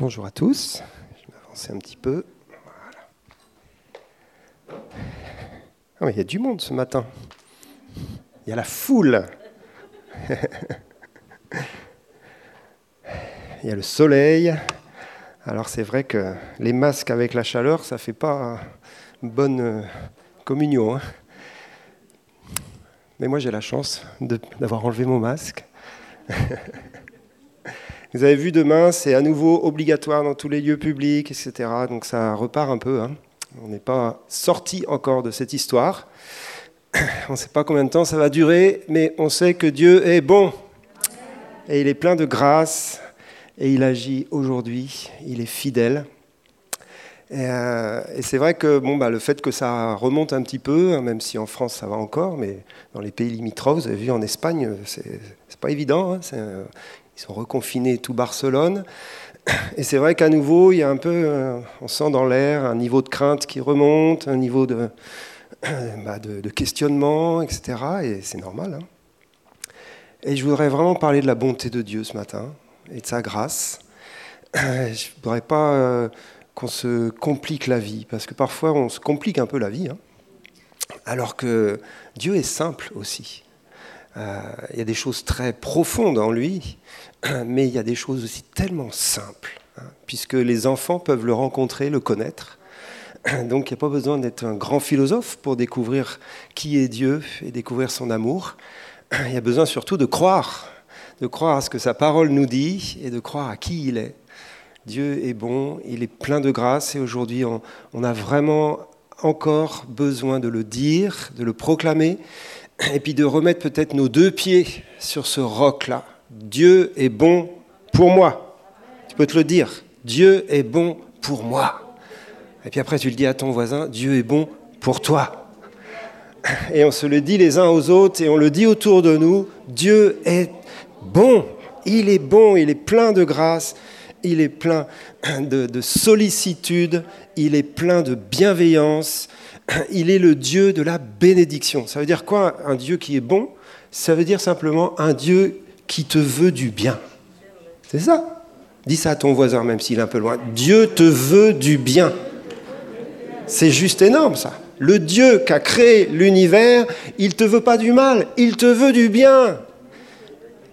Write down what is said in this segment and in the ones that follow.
Bonjour à tous. Je vais m'avancer un petit peu. Ah, il y a du monde ce matin. Il y a la foule. il y a le soleil. Alors c'est vrai que les masques avec la chaleur, ça ne fait pas bonne euh, communion. Hein. Mais moi j'ai la chance d'avoir enlevé mon masque. Vous avez vu, demain, c'est à nouveau obligatoire dans tous les lieux publics, etc. Donc ça repart un peu. Hein. On n'est pas sorti encore de cette histoire. On ne sait pas combien de temps ça va durer, mais on sait que Dieu est bon. Et il est plein de grâce. Et il agit aujourd'hui. Il est fidèle. Et, euh, c'est vrai que bon, bah, le fait que ça remonte un petit peu, hein, même si en France ça va encore, mais dans les pays limitrophes, vous avez vu en Espagne, c'est pas évident. Hein, euh, ils sont reconfinés tout Barcelone. Et c'est vrai qu'à nouveau, il y a un peu, euh, on sent dans l'air un niveau de crainte qui remonte, un niveau de, bah, de, questionnement, etc. Et c'est normal. Hein. Et je voudrais vraiment parler de la bonté de Dieu ce matin et de sa grâce. Je ne voudrais pas euh, qu'on se complique la vie, parce que parfois on se complique un peu la vie, hein. alors que Dieu est simple aussi. Euh, il y a des choses très profondes en lui, mais il y a des choses aussi tellement simples, hein, puisque les enfants peuvent le rencontrer, le connaître. Donc il n'y a pas besoin d'être un grand philosophe pour découvrir qui est Dieu et découvrir son amour. Il y a besoin surtout de croire, de croire à ce que sa parole nous dit et de croire à qui il est. Dieu est bon, il est plein de grâce et aujourd'hui on, on a vraiment encore besoin de le dire, de le proclamer et puis de remettre peut-être nos deux pieds sur ce roc-là. Dieu est bon pour moi. Tu peux te le dire. Dieu est bon pour moi. Et puis après, tu le dis à ton voisin, Dieu est bon pour toi. Et on se le dit les uns aux autres et on le dit autour de nous, Dieu est bon. Il est bon, il est plein de grâce, il est plein de, de sollicitude, il est plein de bienveillance, il est le Dieu de la bénédiction. Ça veut dire quoi un Dieu qui est bon? Ça veut dire simplement un Dieu qui te veut du bien. C'est ça. Dis ça à ton voisin, même s'il est un peu loin. Dieu te veut du bien. C'est juste énorme ça. Le Dieu qui a créé l'univers, il ne te veut pas du mal, il te veut du bien.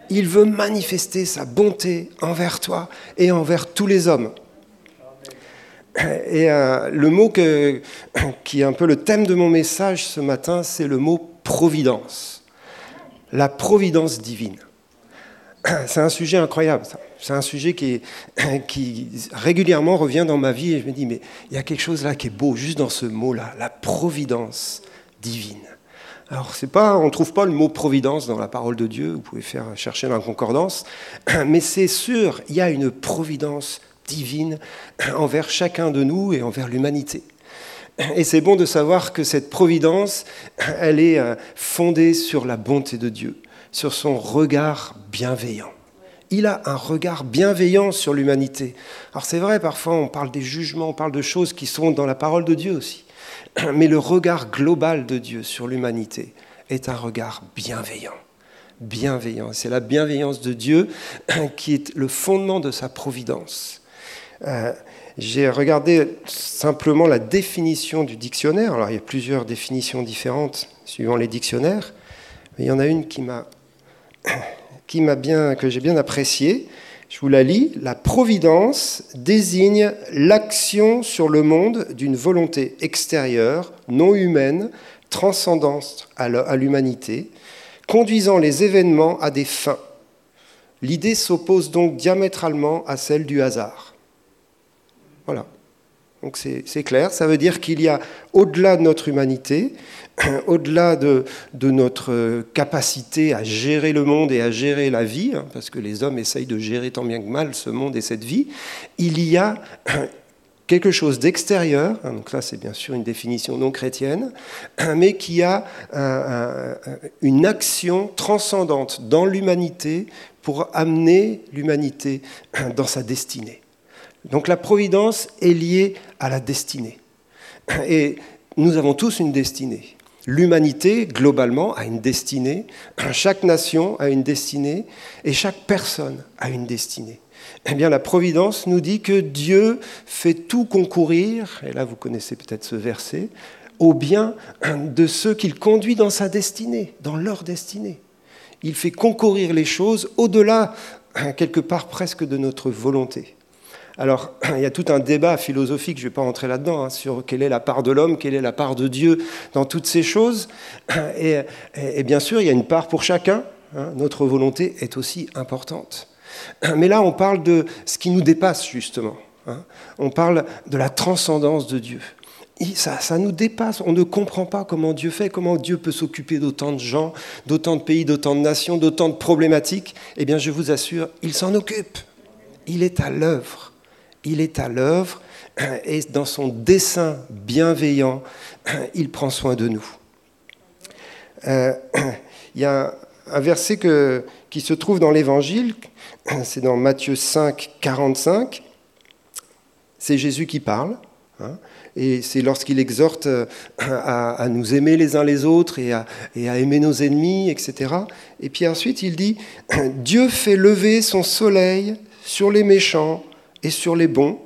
Il veut manifester sa bonté envers toi et envers tous les hommes. Et euh, le mot qui est un peu le thème de mon message ce matin, c'est le mot providence. La providence divine. C'est un sujet incroyable. C'est un sujet qui, régulièrement revient dans ma vie et je me dis, mais il y a quelque chose là qui est beau, juste dans ce mot-là, la providence divine. Alors, c'est pas, on ne trouve pas le mot providence dans la parole de Dieu, vous pouvez faire chercher dans la concordance, mais c'est sûr, il y a une providence divine envers chacun de nous et envers l'humanité. Et c'est bon de savoir que cette providence, elle est euh, fondée sur la bonté de Dieu, sur son regard bienveillant. Il a un regard bienveillant sur l'humanité. Alors c'est vrai, parfois on parle des jugements, on parle de choses qui sont dans la parole de Dieu aussi. Mais le regard global de Dieu sur l'humanité est un regard bienveillant. Bienveillant. C'est la bienveillance de Dieu qui est le fondement de sa providence. Euh, j'ai regardé simplement la définition du dictionnaire. Alors il y a plusieurs définitions différentes suivant les dictionnaires, mais il y en a une qui m'a, qui m'a bien, que j'ai bien appréciée. Je vous la lis. La providence désigne l'action sur le monde d'une volonté extérieure, non humaine, transcendante à l'humanité, conduisant les événements à des fins. L'idée s'oppose donc diamétralement à celle du hasard. Voilà. Donc c'est clair, ça veut dire qu'il y a au-delà de notre humanité, au-delà de, notre capacité à gérer le monde et à gérer la vie, hein, parce que les hommes essayent de gérer tant bien que mal ce monde et cette vie, il y a quelque chose d'extérieur, hein, donc là c'est bien sûr une définition non chrétienne, mais qui a une action transcendante dans l'humanité pour amener l'humanité dans sa destinée. Donc la providence est liée à la destinée. Et nous avons tous une destinée. L'humanité, globalement, a une destinée, chaque nation a une destinée, et chaque personne a une destinée. Eh bien, la Providence nous dit que Dieu fait tout concourir, et là vous connaissez peut-être ce verset, au bien de ceux qu'il conduit dans sa destinée, dans leur destinée. Il fait concourir les choses au-delà, quelque part presque, de notre volonté. Alors, il y a tout un débat philosophique, je ne vais pas rentrer là-dedans, hein, sur quelle est la part de l'homme, quelle est la part de Dieu dans toutes ces choses. Et, bien sûr, il y a une part pour chacun. Hein. notre volonté est aussi importante. Mais là, on parle de ce qui nous dépasse, justement. Hein. on parle de la transcendance de Dieu. Ça, ça, nous dépasse. On ne comprend pas comment Dieu fait, comment Dieu peut s'occuper d'autant de gens, d'autant de pays, d'autant de nations, d'autant de problématiques. Eh bien, je vous assure, il s'en occupe. Il est à l'œuvre il est à l'œuvre et dans son dessein bienveillant, il prend soin de nous. Euh, il y a un verset qui se trouve dans l'Évangile, c'est dans Matthieu 5, 45. C'est Jésus qui parle. Hein, et c'est lorsqu'il exhorte euh, à, nous aimer les uns les autres et à, et à aimer nos ennemis, etc. Et puis ensuite, il dit, Dieu fait lever son soleil sur les méchants et sur les bons,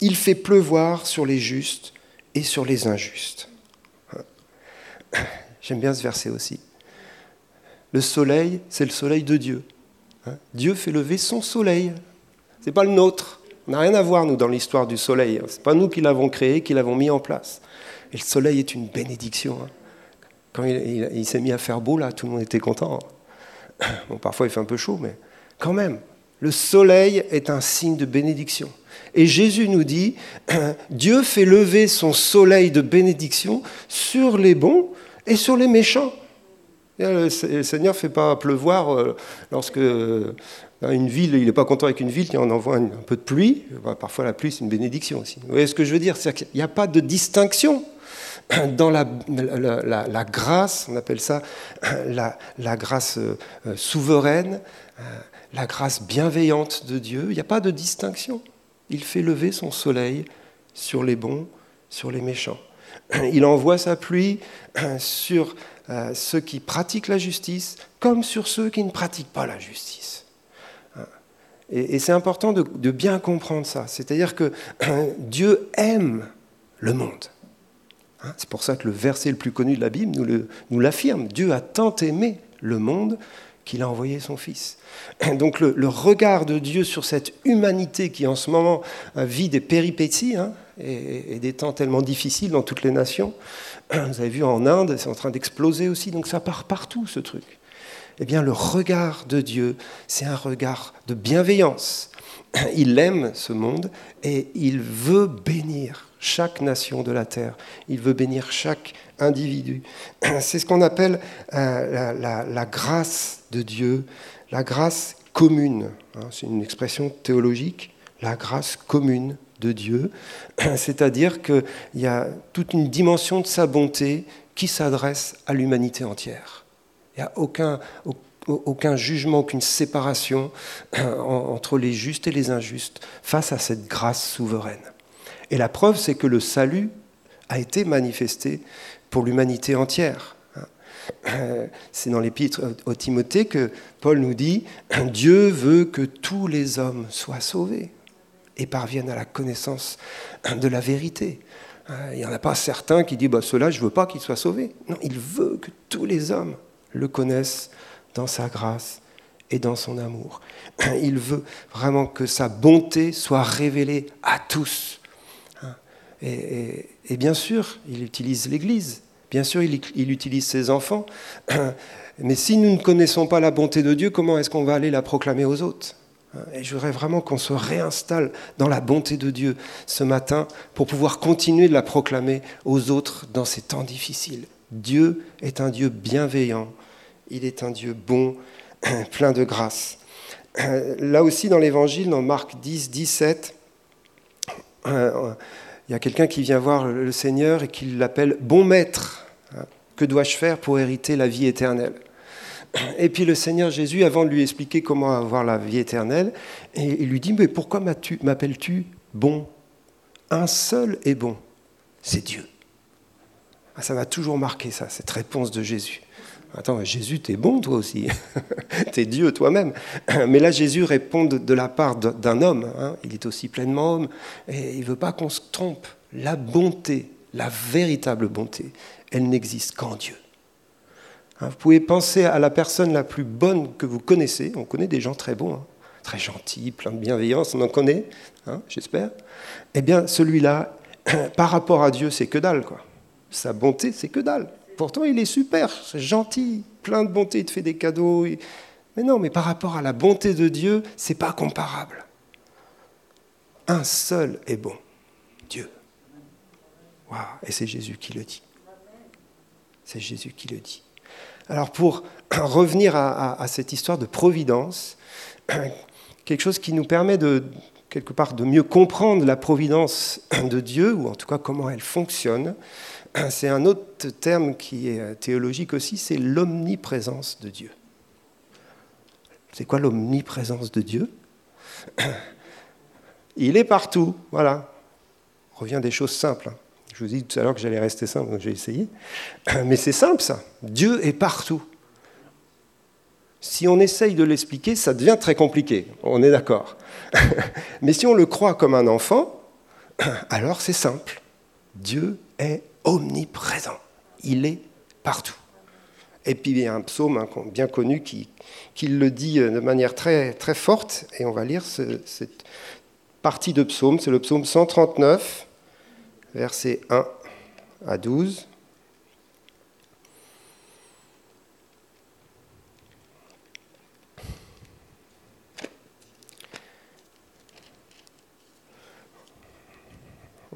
il fait pleuvoir sur les justes et sur les injustes. J'aime bien ce verset aussi. Le soleil, c'est le soleil de Dieu. Dieu fait lever son soleil. Ce n'est pas le nôtre. On n'a rien à voir, nous, dans l'histoire du soleil. Ce n'est pas nous qui l'avons créé, qui l'avons mis en place. Et le soleil est une bénédiction. Hein. Quand il, s'est mis à faire beau, là, tout le monde était content. Bon, parfois, il fait un peu chaud, mais quand même, le soleil est un signe de bénédiction. Et Jésus nous dit, Dieu fait lever son soleil de bénédiction sur les bons et sur les méchants. Le Seigneur ne fait pas pleuvoir euh, lorsque euh, une ville, il n'est pas content avec une ville, il en envoie un peu de pluie. Bah, parfois la pluie, c'est une bénédiction aussi. Vous voyez ce que je veux dire? Il n'y a pas de distinction dans la, grâce, on appelle ça la, grâce euh, souveraine, la grâce bienveillante de Dieu, il n'y a pas de distinction. Il fait lever son soleil sur les bons, sur les méchants. Il envoie sa pluie sur euh, ceux qui pratiquent la justice comme sur ceux qui ne pratiquent pas la justice. Et, c'est important de, bien comprendre ça. C'est-à-dire que Dieu aime le monde. Hein, c'est pour ça que le verset le plus connu de la Bible nous l'affirme. Dieu a tant aimé le monde qu'il a envoyé son Fils. Donc le, regard de Dieu sur cette humanité qui en ce moment euh, vit des péripéties hein, et, des temps tellement difficiles dans toutes les nations, vous avez vu en Inde, c'est en train d'exploser aussi, donc ça part partout ce truc. Eh bien le regard de Dieu, c'est un regard de bienveillance. Il aime ce monde et il veut bénir chaque nation de la terre. Il veut bénir chaque individu. C'est ce qu'on appelle euh, la, grâce de Dieu, la grâce commune. Hein. C'est une expression théologique, la grâce commune de Dieu. C'est-à-dire qu'il y a toute une dimension de sa bonté qui s'adresse à l'humanité entière. Il n'y a aucun, aucun jugement, aucune séparation entre les justes et les injustes face à cette grâce souveraine. Et la preuve, c'est que le salut a été manifesté pour l'humanité entière. C'est dans l'épître au Timothée que Paul nous dit Dieu veut que tous les hommes soient sauvés et parviennent à la connaissance de la vérité. Il n'y en a pas certains qui disent bah, Cela, je ne veux pas qu'ils soient sauvés. Non, il veut que tous les hommes le connaissent dans sa grâce et dans son amour. Il veut vraiment que sa bonté soit révélée à tous. Et, bien sûr, il utilise l'Église, bien sûr, il, il, utilise ses enfants, mais si nous ne connaissons pas la bonté de Dieu, comment est-ce qu'on va aller la proclamer aux autres et je voudrais vraiment qu'on se réinstalle dans la bonté de Dieu ce matin pour pouvoir continuer de la proclamer aux autres dans ces temps difficiles. Dieu est un Dieu bienveillant, il est un Dieu bon, plein de grâce. Là aussi dans l'Évangile, dans Marc 10, 17, il y a quelqu'un qui vient voir le Seigneur et qui l'appelle bon maître. Que dois-je faire pour hériter la vie éternelle? Et puis le Seigneur Jésus, avant de lui expliquer comment avoir la vie éternelle, il lui dit, mais pourquoi m'appelles-tu bon? Un seul est bon, c'est Dieu. Ah, ça m'a toujours marqué, ça, cette réponse de Jésus. Attends, Jésus, t'es bon toi aussi. t'es Dieu toi-même. Mais là, Jésus répond de, la part d'un homme. Hein. Il est aussi pleinement homme. Et il ne veut pas qu'on se trompe. La bonté, la véritable bonté, elle n'existe qu'en Dieu. Hein, vous pouvez penser à la personne la plus bonne que vous connaissez. On connaît des gens très bons, hein. très gentils, pleins de bienveillance, on en connaît, j'espère. Eh bien, celui-là, par rapport à Dieu, c'est que dalle. Quoi. Sa bonté, c'est que dalle. Pourtant, il est super, c'est gentil, plein de bonté, il te fait des cadeaux. Mais non, mais par rapport à la bonté de Dieu, c'est pas comparable. Un seul est bon, Dieu. Et c'est Jésus qui le dit. C'est Jésus qui le dit. Alors pour revenir à, cette histoire de providence, quelque chose qui nous permet de quelque part de mieux comprendre la providence de Dieu, ou en tout cas comment elle fonctionne, c'est un autre terme qui est euh, théologique aussi, c'est l'omniprésence de Dieu. C'est quoi l'omniprésence de Dieu? Il est partout, voilà. On revient des choses simples. Hein. Je vous ai dit tout à l'heure que j'allais rester simple, donc j'ai essayé. Mais c'est simple ça. Dieu est partout. Si on essaye de l'expliquer, ça devient très compliqué, on est d'accord. Mais si on le croit comme un enfant, alors c'est simple. Dieu est omniprésent. Il est partout. Et puis il y a un psaume hein, bien connu qui, le dit euh, de manière très, très forte, et on va lire cette partie de psaume, c'est le psaume 139, versets 1 à 12.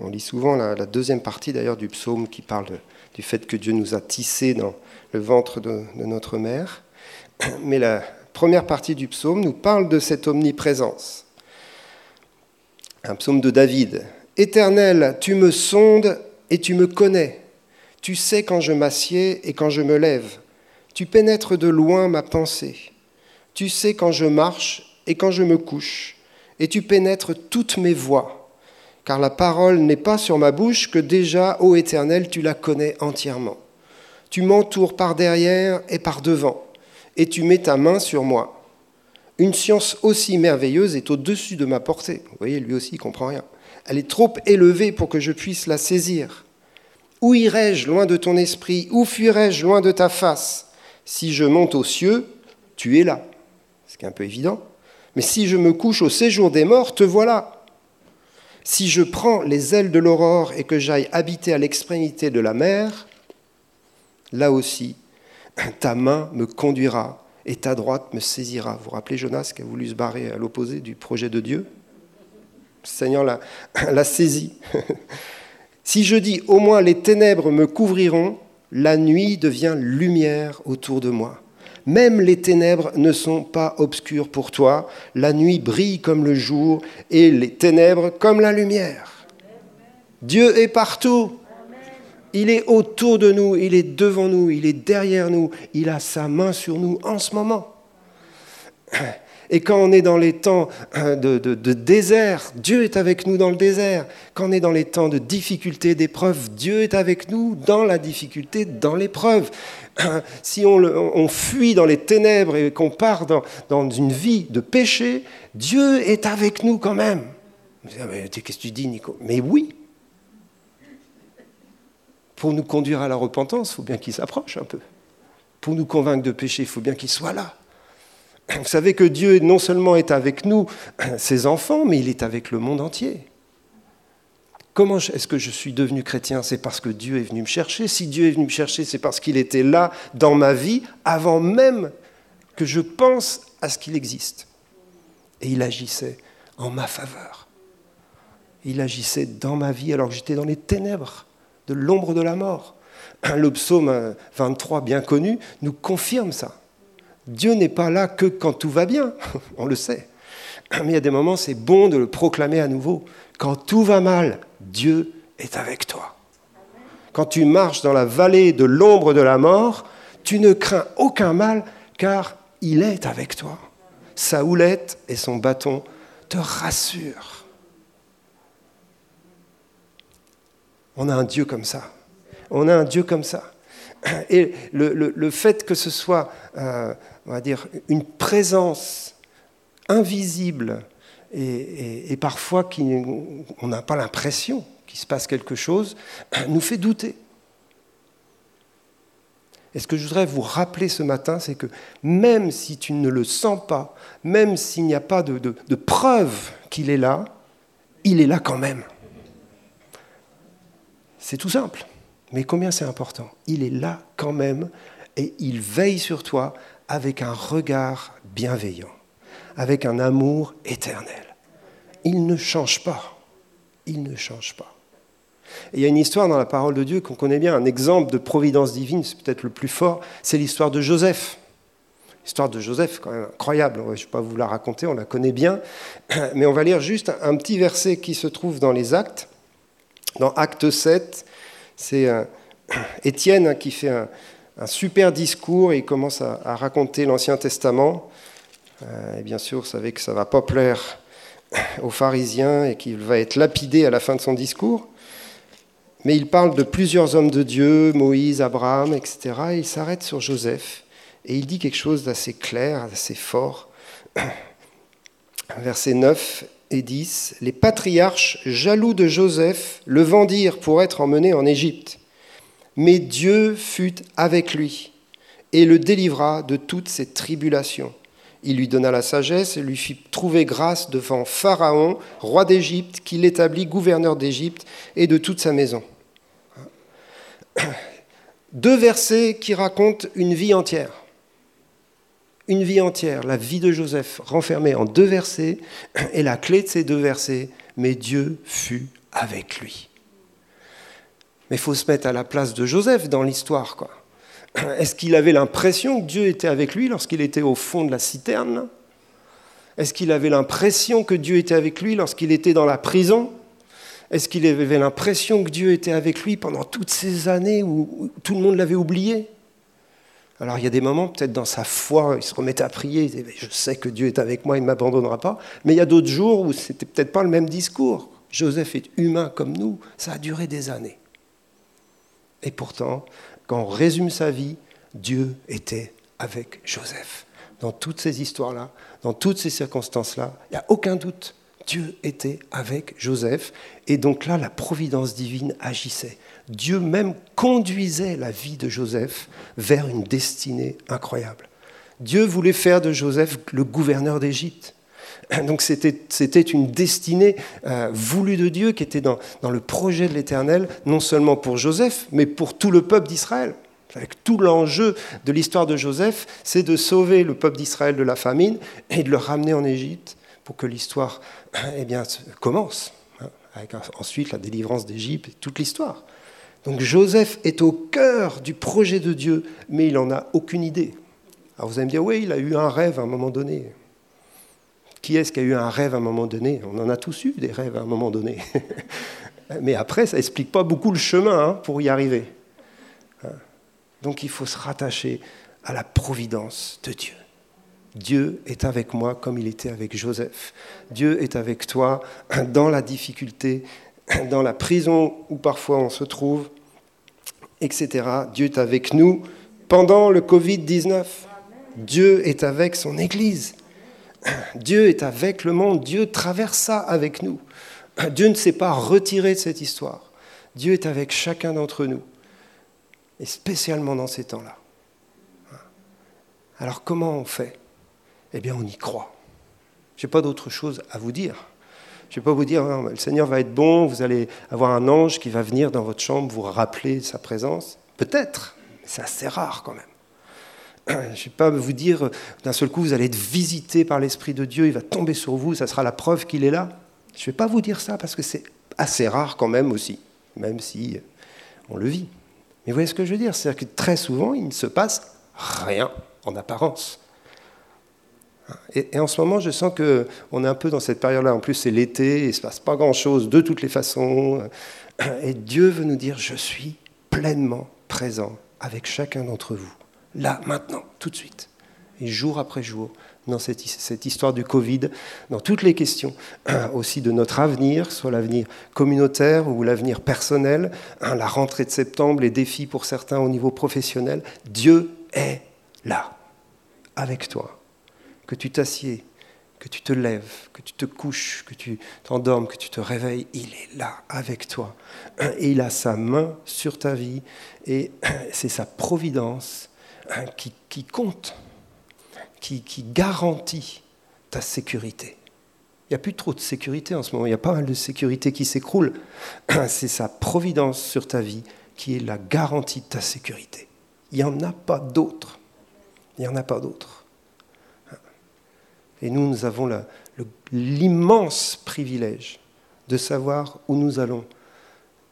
On lit souvent la, deuxième partie d'ailleurs du psaume qui parle du fait que Dieu nous a tissés dans le ventre de, de notre mère. Mais la première partie du psaume nous parle de cette omniprésence. Un psaume de David. Éternel, tu me sondes et tu me connais. Tu sais quand je m'assieds et quand je me lève. Tu pénètres de loin ma pensée. Tu sais quand je marche et quand je me couche. Et tu pénètres toutes mes voies car la parole n'est pas sur ma bouche que déjà, ô Éternel, tu la connais entièrement. Tu m'entoures par derrière et par devant, et tu mets ta main sur moi. Une science aussi merveilleuse est au-dessus de ma portée. Vous voyez, lui aussi, il comprend rien. Elle est trop élevée pour que je puisse la saisir. Où irai-je loin de ton esprit? Où fuirai-je loin de ta face? Si je monte aux cieux, tu es là. Ce qui est un peu évident. Mais si je me couche au séjour des morts, te voilà. Si je prends les ailes de l'aurore et que j'aille habiter à l'extrémité de la mer, là aussi, ta main me conduira et ta droite me saisira. Vous vous rappelez Jonas qui a voulu se barrer à l'opposé du projet de Dieu? Seigneur l'a saisi. si je dis au moins les ténèbres me couvriront, la nuit devient lumière autour de moi. Même les ténèbres ne sont pas obscures pour toi. La nuit brille comme le jour et les ténèbres comme la lumière. Dieu est partout. Il est autour de nous, il est devant nous, il est derrière nous, il a sa main sur nous en ce moment. Et quand on est dans les temps euh, de, désert, Dieu est avec nous dans le désert. Quand on est dans les temps de difficulté, d'épreuve, Dieu est avec nous dans la difficulté, dans l'épreuve. Si on, fuit dans les ténèbres et qu'on part dans, dans, une vie de péché, Dieu est avec nous quand même. Ah, qu'est-ce que tu dis, Nico? Mais oui. Pour nous conduire à la repentance, il faut bien qu'il s'approche un peu. Pour nous convaincre de péché, il faut bien qu'il soit là. Vous savez que Dieu non seulement est avec nous, ses enfants, mais il est avec le monde entier. Comment est-ce que je suis devenu chrétien? C'est parce que Dieu est venu me chercher. Si Dieu est venu me chercher, c'est parce qu'il était là dans ma vie avant même que je pense à ce qu'il existe. Et il agissait en ma faveur. Il agissait dans ma vie alors que j'étais dans les ténèbres de l'ombre de la mort. Le psaume 23, bien connu, nous confirme ça. Dieu n'est pas là que quand tout va bien, on le sait. Mais il y a des moments, c'est bon de le proclamer à nouveau. Quand tout va mal, Dieu est avec toi. Quand tu marches dans la vallée de l'ombre de la mort, tu ne crains aucun mal car il est avec toi. Sa houlette et son bâton te rassurent. On a un Dieu comme ça, On a un Dieu comme ça. Et le, fait que ce soit, euh, on va dire, une présence invisible et, parfois qui, on n'a pas l'impression qu'il se passe quelque chose, nous fait douter. Et ce que je voudrais vous rappeler ce matin, c'est que même si tu ne le sens pas, même s'il n'y a pas de, de preuve qu'il est là, il est là quand même. C'est tout simple. Mais combien c'est important Il est là quand même et il veille sur toi avec un regard bienveillant, avec un amour éternel. Il ne change pas. Il ne change pas. il y a une histoire dans la parole de Dieu qu'on connaît bien, un exemple de providence divine, c'est peut-être le plus fort, c'est l'histoire de Joseph. L'histoire de Joseph, quand même incroyable, je ne vais pas vous la raconter, on la connaît bien, mais on va lire juste un petit verset qui se trouve dans les actes, dans Acte 7, c'est euh, Étienne qui fait un, super discours et il commence à, raconter l'Ancien Testament. Euh, et bien sûr, vous savez que ça ne va pas plaire aux pharisiens et qu'il va être lapidé à la fin de son discours. Mais il parle de plusieurs hommes de Dieu, Moïse, Abraham, etc. Et il s'arrête sur Joseph et il dit quelque chose d'assez clair, d'assez fort. Verset 9, et 10, les patriarches, jaloux de Joseph, le vendirent pour être emmené en Égypte. Mais Dieu fut avec lui et le délivra de toutes ses tribulations. Il lui donna la sagesse et lui fit trouver grâce devant Pharaon, roi d'Égypte, qu'il établit gouverneur d'Égypte et de toute sa maison. Deux versets qui racontent une vie entière une vie entière, la vie de Joseph renfermée en deux versets, et la clé de ces deux versets, mais Dieu fut avec lui. Mais il faut se mettre à la place de Joseph dans l'histoire. Est-ce qu'il avait l'impression que Dieu était avec lui lorsqu'il était au fond de la citerne? Est-ce qu'il avait l'impression que Dieu était avec lui lorsqu'il était dans la prison? Est-ce qu'il avait l'impression que Dieu était avec lui pendant toutes ces années où tout le monde l'avait oublié? Alors il y a des moments, peut-être dans sa foi, il se remettait à prier, il disait, je sais que Dieu est avec moi, il ne m'abandonnera pas. Mais il y a d'autres jours où c'était peut-être pas le même discours. Joseph est humain comme nous, ça a duré des années. Et pourtant, quand on résume sa vie, Dieu était avec Joseph. Dans toutes ces histoires-là, dans toutes ces circonstances-là, il n'y a aucun doute. Dieu était avec Joseph. Et donc là, la providence divine agissait. Dieu même conduisait la vie de Joseph vers une destinée incroyable. Dieu voulait faire de Joseph le gouverneur d'Égypte. Donc c'était une destinée euh, voulue de Dieu qui était dans, dans le projet de l'Éternel, non seulement pour Joseph, mais pour tout le peuple d'Israël. Avec tout l'enjeu de l'histoire de Joseph, c'est de sauver le peuple d'Israël de la famine et de le ramener en Égypte pour que l'histoire eh bien, commence. Hein, avec ensuite la délivrance d'Égypte et toute l'histoire. Donc Joseph est au cœur du projet de Dieu, mais il n'en a aucune idée. Alors vous allez me dire, oui, il a eu un rêve à un moment donné. Qui est-ce qui a eu un rêve à un moment donné? On en a tous eu des rêves à un moment donné. mais après, ça n'explique pas beaucoup le chemin hein, pour y arriver. Hein. Donc il faut se rattacher à la providence de Dieu. Dieu est avec moi comme il était avec Joseph. Dieu est avec toi dans la difficulté, dans la prison où parfois on se trouve, etc. Dieu est avec nous pendant le Covid-19. Dieu est avec son Église. Dieu est avec le monde. Dieu traverse ça avec nous. Dieu ne s'est pas retiré de cette histoire. Dieu est avec chacun d'entre nous. Et spécialement dans ces temps-là. Alors comment on fait? Eh bien on y croit. Je n'ai pas d'autre chose à vous dire. Je ne vais pas vous dire, le Seigneur va être bon, vous allez avoir un ange qui va venir dans votre chambre vous rappeler sa présence. Peut-être, mais c'est assez rare quand même. Je ne vais pas vous dire, d'un seul coup, vous allez être visité par l'Esprit de Dieu, il va tomber sur vous, ça sera la preuve qu'il est là. Je ne vais pas vous dire ça parce que c'est assez rare quand même aussi, même si on le vit. Mais vous voyez ce que je veux dire C'est-à-dire que très souvent, il ne se passe rien en apparence. Et, en ce moment, je sens qu'on est un peu dans cette période-là. En plus, c'est l'été, il ne se passe pas grand-chose de toutes les façons. Et Dieu veut nous dire, je suis pleinement présent avec chacun d'entre vous, là, maintenant, tout de suite. Et jour après jour, dans cette, histoire du Covid, dans toutes les questions aussi de notre avenir, soit l'avenir communautaire ou l'avenir personnel, hein, la rentrée de septembre, les défis pour certains au niveau professionnel. Dieu est là, avec toi. Que tu t'assieds, que tu te lèves, que tu te couches, que tu t'endormes, que tu te réveilles, il est là avec toi. Et il a sa main sur ta vie et c'est sa providence qui, qui compte, qui, qui, garantit ta sécurité. Il n'y a plus trop de sécurité en ce moment, il y a pas mal de sécurité qui s'écroule. C'est sa providence sur ta vie qui est la garantie de ta sécurité. Il n'y en a pas d'autre. Il n'y en a pas d'autre. Et nous, nous avons l'immense privilège de savoir où nous allons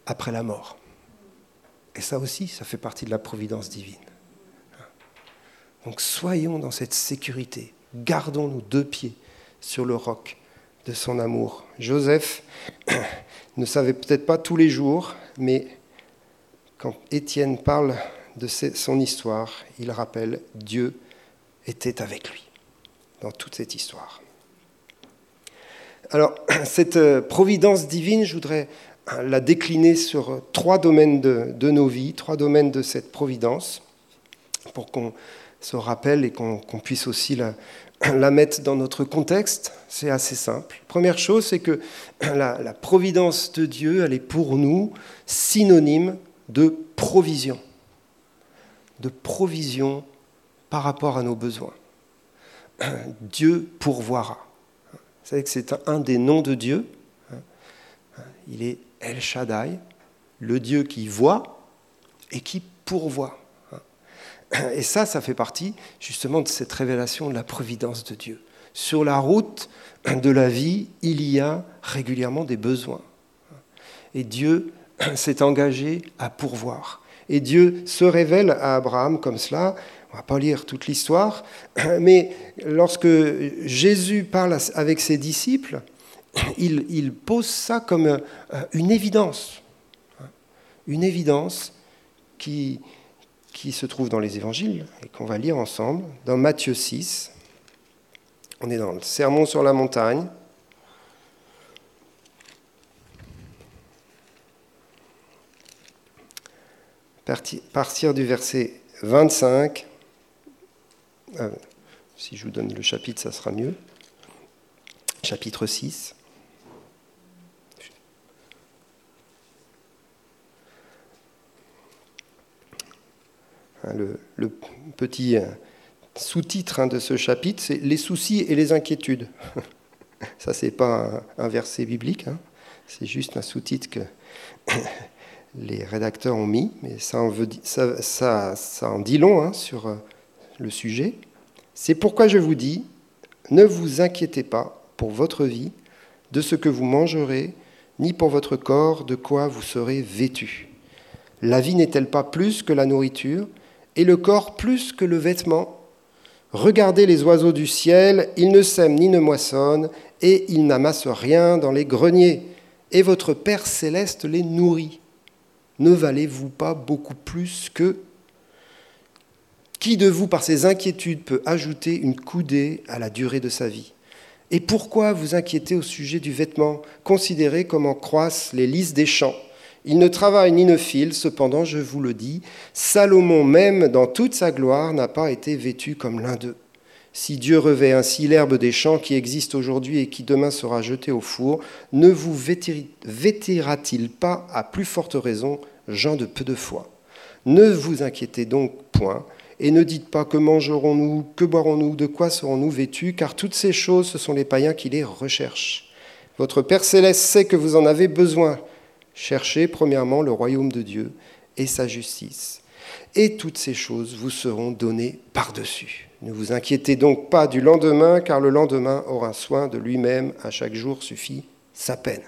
après la mort. Et ça aussi, ça fait partie de la providence divine. Donc soyons dans cette sécurité, gardons nos deux pieds sur le roc de son amour. Joseph ne savait peut-être pas tous les jours, mais quand Étienne parle de son histoire, il rappelle Dieu était avec lui dans toute cette histoire. Alors, cette euh, providence divine, je voudrais euh, la décliner sur trois domaines de, nos vies, trois domaines de cette providence, pour qu'on se rappelle et qu'on puisse aussi la, la, mettre dans notre contexte. C'est assez simple. Première chose, c'est que la, la providence de Dieu, elle est pour nous synonyme de provision, de provision par rapport à nos besoins. Dieu pourvoira. Vous savez que c'est un des noms de Dieu. Il est El Shaddai, le Dieu qui voit et qui pourvoit. Et ça, ça fait partie justement de cette révélation de la providence de Dieu. Sur la route de la vie, il y a régulièrement des besoins. Et Dieu s'est engagé à pourvoir. Et Dieu se révèle à Abraham comme cela, on ne va pas lire toute l'histoire, mais lorsque Jésus parle avec ses disciples, il, pose ça comme euh, une évidence. Une évidence qui, qui se trouve dans les évangiles et qu'on va lire ensemble, dans Matthieu 6. On est dans le Sermon sur la montagne. Partir du verset 25 ah, si je vous donne le chapitre, ça sera mieux. Chapitre 6. Hein, le, petit euh, sous-titre hein, de ce chapitre, c'est Les soucis et les inquiétudes. Ça, c'est pas un, verset biblique, hein. c'est juste un sous-titre que les rédacteurs ont mis, mais ça en, dit long sur euh, le sujet. C'est pourquoi je vous dis, ne vous inquiétez pas pour votre vie, de ce que vous mangerez, ni pour votre corps, de quoi vous serez vêtu. La vie n'est-elle pas plus que la nourriture, et le corps plus que le vêtement Regardez les oiseaux du ciel, ils ne sèment ni ne moissonnent, et ils n'amassent rien dans les greniers, et votre Père céleste les nourrit. Ne valez-vous pas beaucoup plus que? Qui de vous, par ses inquiétudes, peut ajouter une coudée à la durée de sa vie? Et pourquoi vous inquiétez au sujet du vêtement? Considérez comment croissent les lys des champs. Ils ne travaillent ni ne filent, cependant, je vous le dis, Salomon même, dans toute sa gloire, n'a pas été vêtu comme l'un d'eux. Si Dieu revêt ainsi l'herbe des champs qui existe aujourd'hui et qui demain sera jetée au four, ne vous vêtira-t-il pas à plus forte raison, gens de peu de foi? Ne vous inquiétez donc point et ne dites pas que mangerons-nous, que boirons-nous, de quoi serons-nous vêtus, car toutes ces choses, ce sont les païens qui les recherchent. Votre Père céleste sait que vous en avez besoin. Cherchez premièrement le royaume de Dieu et sa justice. Et toutes ces choses vous seront données par-dessus. Ne vous inquiétez donc pas du lendemain, car le lendemain aura soin de lui-même. À chaque jour suffit sa peine.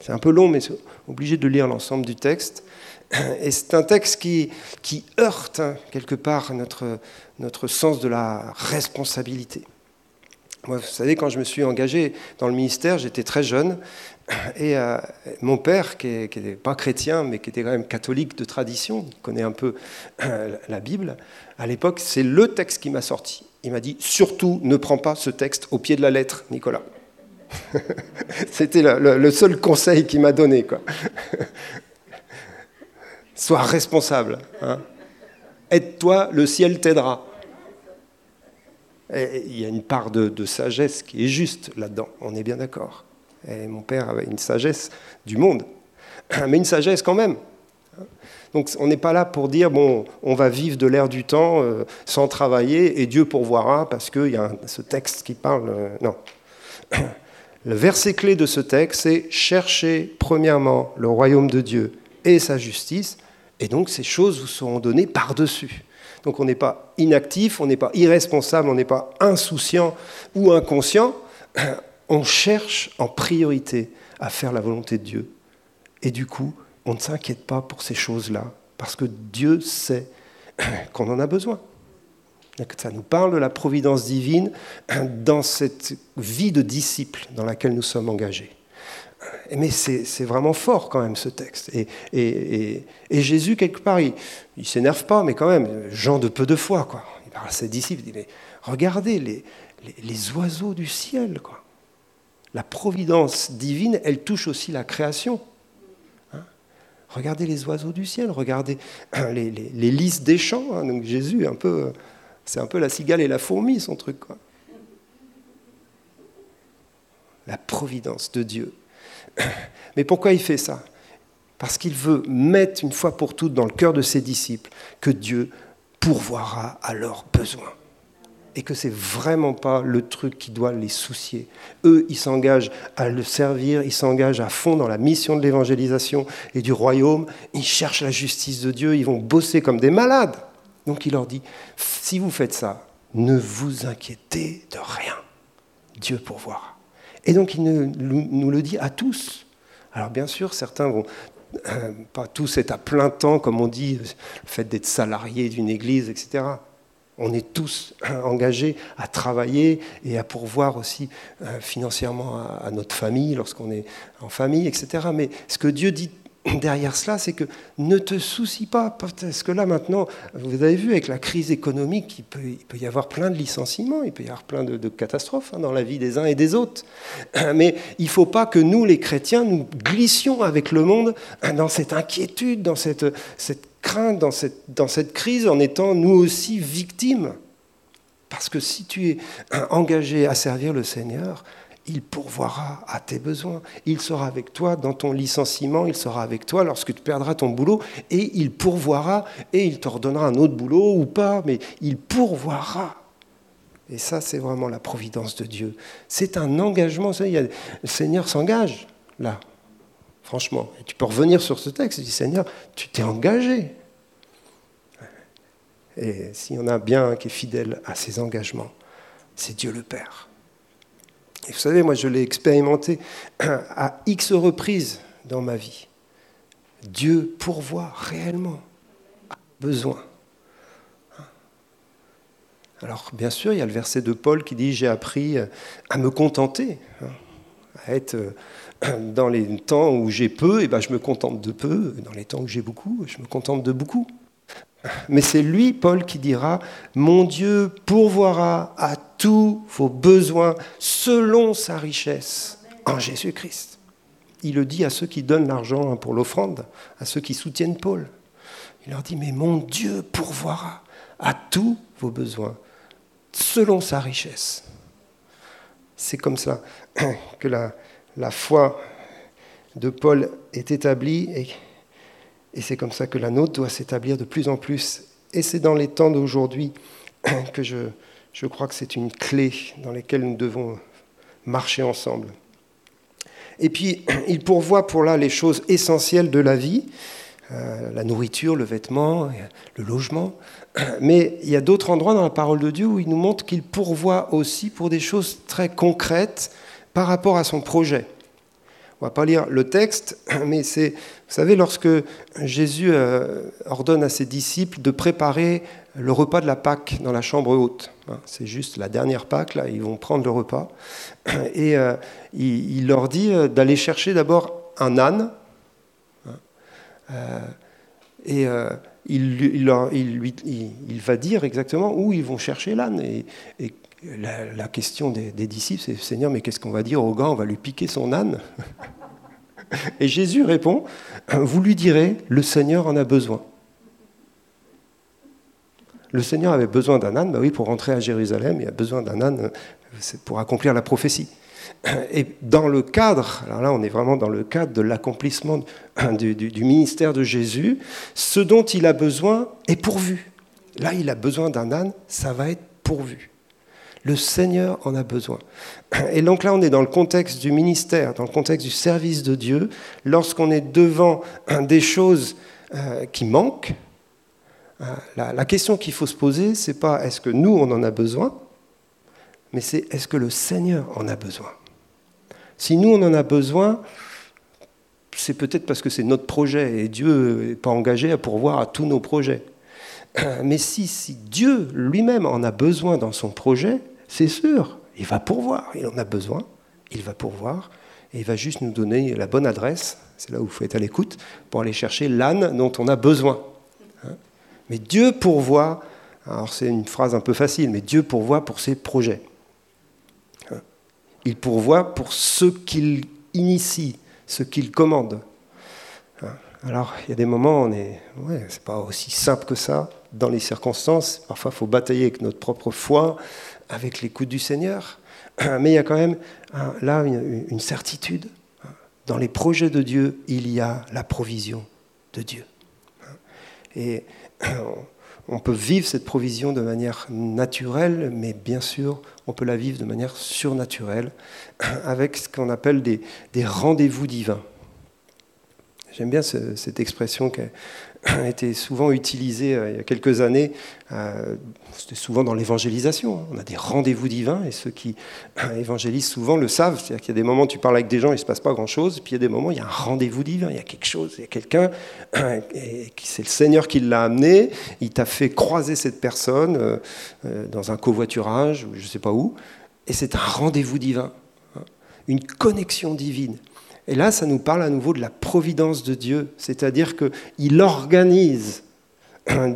C'est un peu long, mais obligé de lire l'ensemble du texte. Et c'est un texte qui, qui heurte hein, quelque part notre, notre sens de la responsabilité. Moi, vous savez, quand je me suis engagé dans le ministère, j'étais très jeune. Et euh, mon père, qui n'était pas chrétien, mais qui était quand même catholique de tradition, connaît un peu euh, la Bible, à l'époque, c'est le texte qui m'a sorti. Il m'a dit surtout ne prends pas ce texte au pied de la lettre, Nicolas. C'était le, seul conseil qu'il m'a donné. Sois responsable. Hein. Aide-toi, le ciel t'aidera. il y a une part de, sagesse qui est juste là-dedans, on est bien d'accord. Mon père avait une sagesse du monde, mais une sagesse quand même. Donc on n'est pas là pour dire, bon, on va vivre de l'air du temps euh, sans travailler et Dieu pourvoira parce qu'il y a ce texte qui parle. Euh, non. Le verset clé de ce texte, c'est chercher premièrement le royaume de Dieu et sa justice, et donc ces choses vous seront données par-dessus. Donc on n'est pas inactif, on n'est pas irresponsable, on n'est pas insouciant ou inconscient, on cherche en priorité à faire la volonté de Dieu. Et du coup, on ne s'inquiète pas pour ces choses-là, parce que Dieu sait qu'on en a besoin. Ça nous parle de la providence divine dans cette vie de disciple dans laquelle nous sommes engagés. Mais c'est vraiment fort quand même ce texte. Et, Jésus, quelque part, il ne s'énerve pas, mais quand même, Jean de peu de foi. Quoi. Il parle à ses disciples, il dit, mais regardez les, les, oiseaux du ciel. Quoi. La providence divine, elle touche aussi la création. Hein. regardez les oiseaux du ciel, regardez les, les lys des champs. Hein. donc Jésus, un peu c'est un peu la cigale et la fourmi, son truc. Quoi. La providence de Dieu. Mais pourquoi il fait ça? Parce qu'il veut mettre une fois pour toutes dans le cœur de ses disciples que Dieu pourvoira à leurs besoins. Et que c'est vraiment pas le truc qui doit les soucier. Eux, ils s'engagent à le servir, ils s'engagent à fond dans la mission de l'évangélisation et du royaume. Ils cherchent la justice de Dieu, ils vont bosser comme des malades. Donc il leur dit, si vous faites ça, ne vous inquiétez de rien. Dieu pourvoira. Et donc il nous le dit à tous. Alors bien sûr, certains vont euh, pas tous être à plein temps, comme on dit, le fait d'être salarié d'une église, etc. On est tous engagés à travailler et à pourvoir aussi euh, financièrement à notre famille lorsqu'on est en famille, etc. Mais ce que Dieu dit derrière cela, c'est que ne te soucie pas, parce que là maintenant, vous avez vu avec la crise économique, il peut, y avoir plein de licenciements, il peut y avoir plein de, catastrophes hein, dans la vie des uns et des autres. Mais il ne faut pas que nous, les chrétiens, nous glissions avec le monde dans cette inquiétude, dans cette, crainte, dans cette, crise, en étant nous aussi victimes. Parce que si tu es engagé à servir le Seigneur, il pourvoira à tes besoins. Il sera avec toi dans ton licenciement, il sera avec toi lorsque tu perdras ton boulot, et il pourvoira, et il te redonnera un autre boulot ou pas, mais il pourvoira. Et ça, c'est vraiment la providence de Dieu. C'est un engagement. Le Seigneur s'engage là, franchement. Tu peux revenir sur ce texte et dire, Seigneur, tu t'es engagé. Et s'il y en a bien qui est fidèle à ses engagements, c'est Dieu le Père. Et vous savez, moi je l'ai expérimenté à X reprises dans ma vie. Dieu pourvoit réellement à besoin. Alors bien sûr, il y a le verset de Paul qui dit J'ai appris à me contenter, hein, à être euh, dans les temps où j'ai peu, et ben je me contente de peu, dans les temps où j'ai beaucoup, je me contente de beaucoup. Mais c'est lui, Paul, qui dira, Mon Dieu pourvoira à tous vos besoins selon sa richesse en Jésus-Christ. Il le dit à ceux qui donnent l'argent pour l'offrande, à ceux qui soutiennent Paul. Il leur dit, mais mon Dieu pourvoira à tous vos besoins selon sa richesse. C'est comme ça que la, la foi de Paul est établie et c'est comme ça que la nôtre doit s'établir de plus en plus. Et c'est dans les temps d'aujourd'hui que je, je crois que c'est une clé dans laquelle nous devons marcher ensemble. Et puis, il pourvoit pour là les choses essentielles de la vie, euh, la nourriture, le vêtement, le logement. Mais il y a d'autres endroits dans la parole de Dieu où il nous montre qu'il pourvoit aussi pour des choses très concrètes par rapport à son projet. On va pas lire le texte, mais c'est, vous savez, lorsque Jésus euh, ordonne à ses disciples de préparer le repas de la Pâque dans la chambre haute. Hein. C'est juste la dernière Pâque, là, ils vont prendre le repas. Et euh, il, leur dit euh, d'aller chercher d'abord un âne. Et il, il, va dire exactement où ils vont chercher l'âne. Et, la, question des, disciples, c'est Seigneur, mais qu'est-ce qu'on va dire au gars? On va lui piquer son âne Et Jésus répond Vous lui direz, le Seigneur en a besoin. Le Seigneur avait besoin d'un âne, bah oui, pour rentrer à Jérusalem, il a besoin d'un âne pour accomplir la prophétie. Et dans le cadre, alors là on est vraiment dans le cadre de l'accomplissement du, ministère de Jésus, ce dont il a besoin est pourvu. Là il a besoin d'un âne, ça va être pourvu. Le Seigneur en a besoin. Et donc là on est dans le contexte du ministère, dans le contexte du service de Dieu, lorsqu'on est devant des choses euh, qui manquent, Hein, la, question qu'il faut se poser, c'est pas est-ce que nous on en a besoin, mais c'est est-ce que le Seigneur en a besoin. Si nous on en a besoin, c'est peut-être parce que c'est notre projet et Dieu n'est pas engagé à pourvoir à tous nos projets. Mais si, si Dieu lui-même en a besoin dans son projet, c'est sûr, il va pourvoir. Il en a besoin, il va pourvoir, et il va juste nous donner la bonne adresse, c'est là où il faut être à l'écoute, pour aller chercher l'âne dont on a besoin. Mais Dieu pourvoit, alors c'est une phrase un peu facile, mais Dieu pourvoit pour ses projets. Hein. Il pourvoit pour ce qu'il initie, ce qu'il commande. Hein. Alors, il y a des moments, on est, ouais, c'est pas aussi simple que ça dans les circonstances. Parfois, il faut batailler avec notre propre foi, avec l'écoute du Seigneur. Mais il y a quand même là une certitude. Dans les projets de Dieu, il y a la provision de Dieu. Et on peut vivre cette provision de manière naturelle, mais bien sûr, on peut la vivre de manière surnaturelle, avec ce qu'on appelle des, rendez-vous divins. J'aime bien cette expression qui été souvent utilisée euh, il y a quelques années. Euh, c'était souvent dans l'évangélisation. Hein. On a des rendez-vous divins et ceux qui évangélisent souvent le savent. C'est-à-dire qu'il y a des moments où tu parles avec des gens, il ne se passe pas grand-chose. Puis il y a des moments où il y a un rendez-vous divin. Il y a quelque chose, il y a quelqu'un, c'est le Seigneur qui l'a amené. Il t'a fait croiser cette personne euh, dans un covoiturage ou je ne sais pas où. Et c'est un rendez-vous divin, hein. une connexion divine. Et là, ça nous parle à nouveau de la providence de Dieu, c'est-à-dire qu'il organise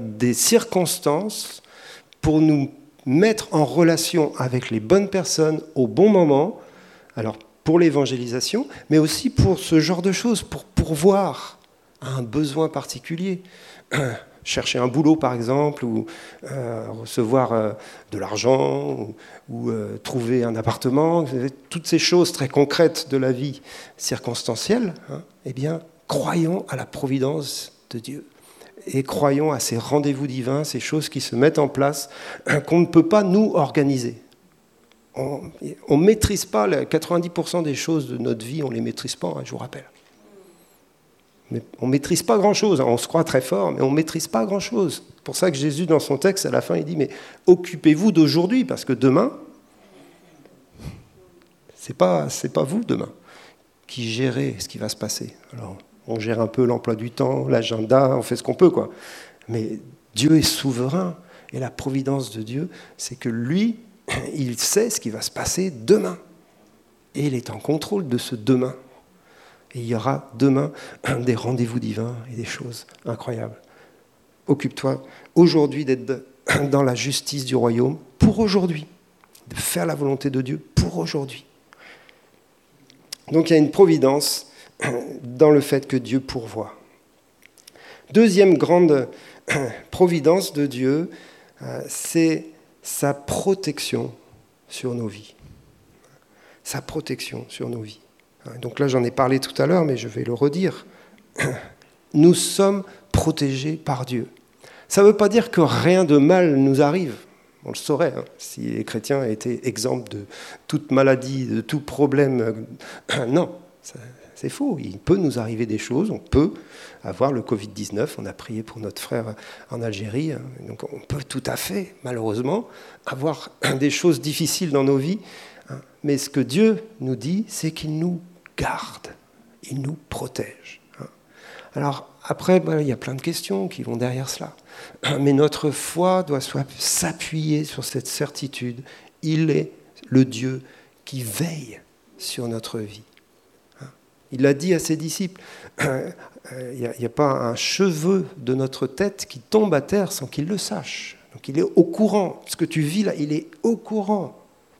des circonstances pour nous mettre en relation avec les bonnes personnes au bon moment, alors pour l'évangélisation, mais aussi pour ce genre de choses, pour pourvoir à un besoin particulier. Chercher un boulot par exemple, ou euh, recevoir euh, de l'argent, ou, euh, trouver un appartement, toutes ces choses très concrètes de la vie circonstancielle, hein, eh bien, croyons à la providence de Dieu. Et croyons à ces rendez-vous divins, ces choses qui se mettent en place, qu'on ne peut pas nous organiser. On ne maîtrise pas 90% des choses de notre vie, on ne les maîtrise pas, hein, je vous rappelle on ne maîtrise pas grand-chose. On se croit très fort, mais on ne maîtrise pas grand-chose. C'est pour ça que Jésus, dans son texte, à la fin, il dit, mais occupez-vous d'aujourd'hui, parce que demain, ce n'est pas, pas vous, demain, qui gérez ce qui va se passer. Alors, on gère un peu l'emploi du temps, l'agenda, on fait ce qu'on peut, quoi. Mais Dieu est souverain, et la providence de Dieu, c'est que lui, il sait ce qui va se passer demain. Et il est en contrôle de ce demain. Et il y aura demain des rendez-vous divins et des choses incroyables. Occupe-toi aujourd'hui d'être dans la justice du royaume pour aujourd'hui, de faire la volonté de Dieu pour aujourd'hui. Donc il y a une providence dans le fait que Dieu pourvoit. Deuxième grande providence de Dieu, euh, c'est sa protection sur nos vies. Sa protection sur nos vies. Donc là, j'en ai parlé tout à l'heure, mais je vais le redire. Nous sommes protégés par Dieu. Ça ne veut pas dire que rien de mal nous arrive. On le saurait hein, si les chrétiens étaient exempts de toute maladie, de tout problème. Non, c'est faux. Il peut nous arriver des choses. On peut avoir le Covid-19. On a prié pour notre frère en Algérie. Hein. Donc on peut tout à fait, malheureusement, avoir des choses difficiles dans nos vies. Hein. Mais ce que Dieu nous dit, c'est qu'il nous garde, il nous protège. Hein. Alors après, il y a plein de questions qui vont derrière cela. Mais notre foi doit s'appuyer sur cette certitude. Il est le Dieu qui veille sur notre vie. Il l'a dit à ses disciples, il n'y a, pas un cheveu de notre tête qui tombe à terre sans qu'il le sache. Donc il est au courant. Ce que tu vis là, il est au courant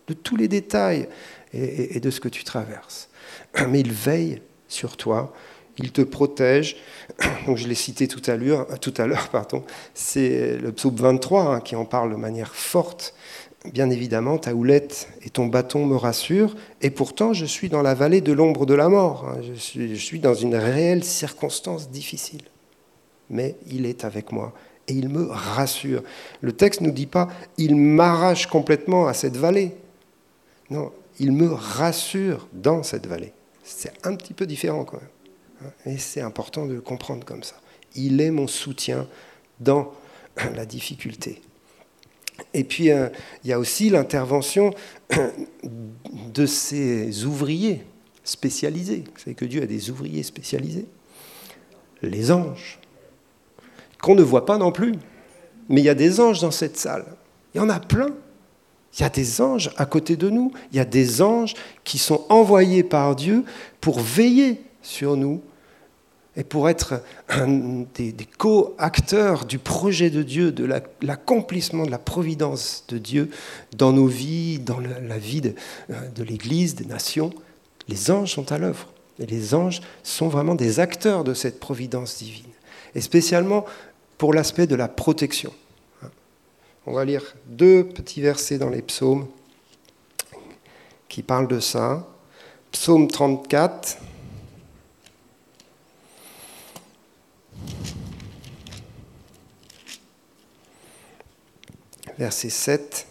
de tous les détails et, de ce que tu traverses. Mais il veille sur toi, il te protège. Je l'ai cité tout à l'heure, tout à l'heure pardon. C'est le psaume 23 hein, qui en parle de manière forte bien évidemment, ta houlette et ton bâton me rassurent, et pourtant je suis dans la vallée de l'ombre de la mort, hein. je suis, je suis dans une réelle circonstance difficile. Mais il est avec moi et il me rassure. Le texte ne nous dit pas il m'arrache complètement à cette vallée. Non, il me rassure dans cette vallée. C'est un petit peu différent quand même. Et c'est important de le comprendre comme ça. Il est mon soutien dans la difficulté. Et puis, euh, il y a aussi l'intervention de ces ouvriers spécialisés. Vous savez que Dieu a des ouvriers spécialisés. Les anges, qu'on ne voit pas non plus. Mais il y a des anges dans cette salle. Il y en a plein. Il y a des anges à côté de nous. Il y a des anges qui sont envoyés par Dieu pour veiller sur nous et pour être des, co-acteurs du projet de Dieu, de l'accomplissement de la providence de Dieu dans nos vies, dans la vie de, euh, de l'Église, des nations, les anges sont à l'œuvre. Et les anges sont vraiment des acteurs de cette providence divine. Et spécialement pour l'aspect de la protection. On va lire deux petits versets dans les psaumes qui parlent de ça. Psaume 34, versets 7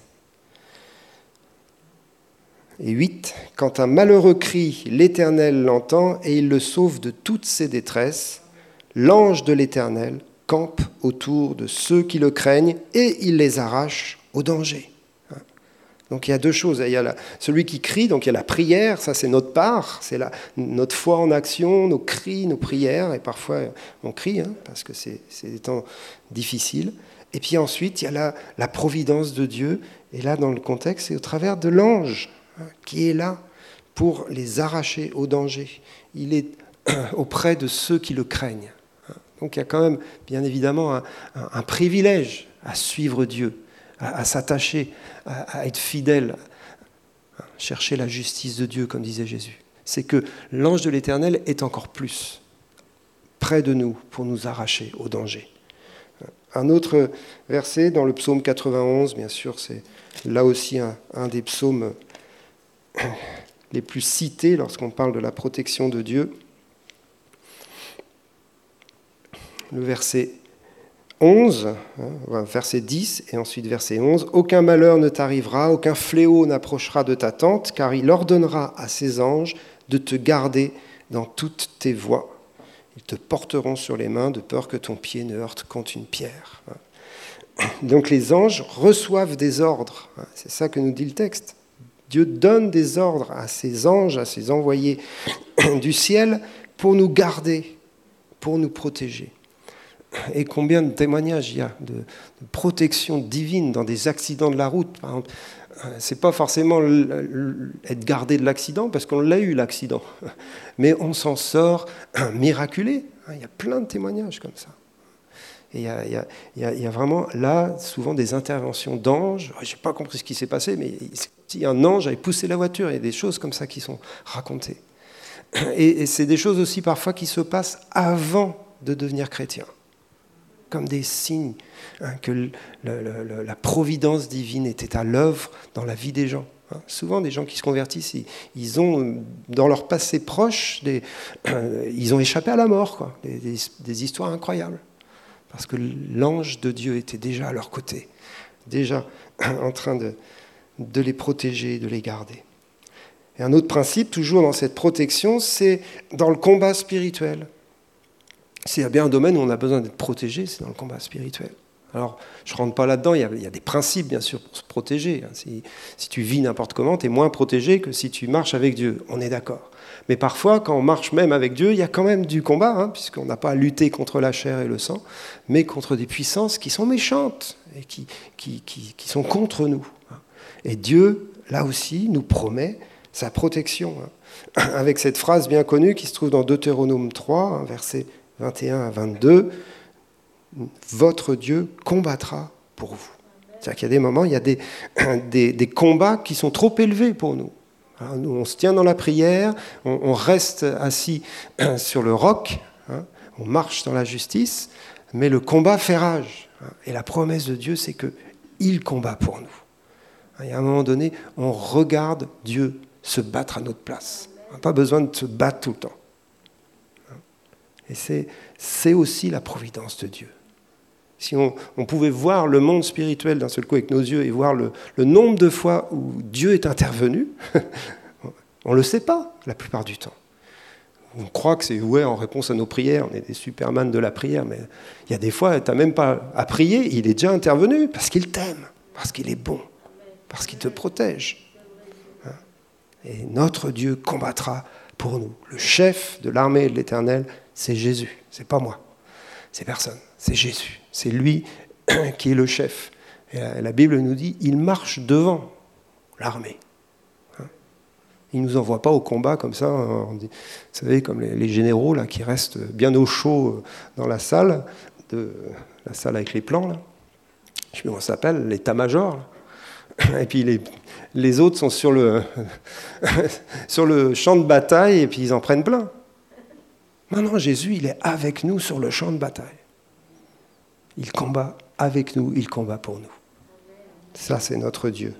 et 8. Quand un malheureux crie, l'Éternel l'entend et il le sauve de toutes ses détresses. L'ange de l'Éternel campe autour de ceux qui le craignent et il les arrache au danger. Donc il y a deux choses. Il y a celui qui crie, donc il y a la prière, ça c'est notre part, c'est notre foi en action, nos cris, nos prières, et parfois on crie, hein, parce que c'est des temps difficiles. Et puis ensuite, il y a la, providence de Dieu. Et là, dans le contexte, c'est au travers de l'ange hein, qui est là pour les arracher au danger. Il est auprès de ceux qui le craignent. Donc il y a quand même, bien évidemment, un, privilège à suivre Dieu, à, s'attacher, à, à, être fidèle, à chercher la justice de Dieu, comme disait Jésus. C'est que l'ange de l'Éternel est encore plus près de nous pour nous arracher au danger. Un autre verset dans le psaume 91, bien sûr, c'est là aussi un, des psaumes les plus cités lorsqu'on parle de la protection de Dieu. Le verset 11, hein, verset 10 et ensuite verset 11, Aucun malheur ne t'arrivera, aucun fléau n'approchera de ta tente, car il ordonnera à ses anges de te garder dans toutes tes voies. Ils te porteront sur les mains de peur que ton pied ne heurte contre une pierre. Donc les anges reçoivent des ordres. C'est ça que nous dit le texte. Dieu donne des ordres à ses anges, à ses envoyés du ciel pour nous garder, pour nous protéger. Et combien de témoignages il y a de, protection divine dans des accidents de la route. Par exemple, c'est pas forcément être gardé de l'accident, parce qu'on l'a eu l'accident, mais on s'en sort miraculé. Il y a plein de témoignages comme ça. Et il y, a, vraiment là souvent des interventions d'anges. Je n'ai pas compris ce qui s'est passé, mais si un ange avait poussé la voiture, il y a des choses comme ça qui sont racontées. Et c'est des choses aussi parfois qui se passent avant de devenir chrétien comme des signes hein, que la providence divine était à l'œuvre dans la vie des gens. Hein. Souvent, des gens qui se convertissent, ils, ont, dans leur passé proche, ils ont échappé à la mort. Des, histoires incroyables. Parce que l'ange de Dieu était déjà à leur côté, déjà en train de, de les protéger, de les garder. Et un autre principe, toujours dans cette protection, c'est dans le combat spirituel. S'il y a bien un domaine où on a besoin d'être protégé, c'est dans le combat spirituel. Alors, je ne rentre pas là-dedans, il, y a des principes, bien sûr, pour se protéger. Hein. Si, tu vis n'importe comment, tu es moins protégé que si tu marches avec Dieu. On est d'accord. Mais parfois, quand on marche même avec Dieu, il y a quand même du combat, hein, puisqu'on n'a pas à lutter contre la chair et le sang, mais contre des puissances qui sont méchantes et qui, sont contre nous. Hein. Et Dieu, là aussi, nous promet sa protection. Avec cette phrase bien connue qui se trouve dans Deutéronome 3, versets 21 à 22, Votre Dieu combattra pour vous. C'est-à-dire qu'il y a des moments, il y a des, des, combats qui sont trop élevés pour nous. nous, on se tient dans la prière, on, reste assis sur le roc, hein, on marche dans la justice, mais le combat fait rage. Hein. Et la promesse de Dieu, c'est qu'il combat pour nous. Et à un moment donné, on regarde Dieu se battre à notre place. On n'a pas besoin de se battre tout le temps. Et c'est aussi la providence de Dieu. Si on, pouvait voir le monde spirituel d'un seul coup avec nos yeux et voir le, nombre de fois où Dieu est intervenu, on ne le sait pas la plupart du temps. On croit que c'est ouais en réponse à nos prières, on est des superman de la prière, mais il y a des fois, tu n'as même pas à prier, il est déjà intervenu parce qu'il t'aime, parce qu'il est bon, parce qu'il te protège. Et notre Dieu combattra pour nous. Le chef de l'armée de l'Éternel, c'est Jésus. C'est pas moi. C'est personne. C'est Jésus. C'est lui qui est le chef. Et la Bible nous dit, il marche devant l'armée. Hein? Il ne nous envoie pas au combat comme ça, vous savez, comme les, généraux là, qui restent bien au chaud dans la salle, la salle avec les plans, là. je sais pas comment s'appelle, l'état-major. Et puis les, autres sont sur le champ de bataille et puis ils en prennent plein. Maintenant, Jésus, il est avec nous sur le champ de bataille. Il combat avec nous, il combat pour nous. Ça, c'est notre Dieu.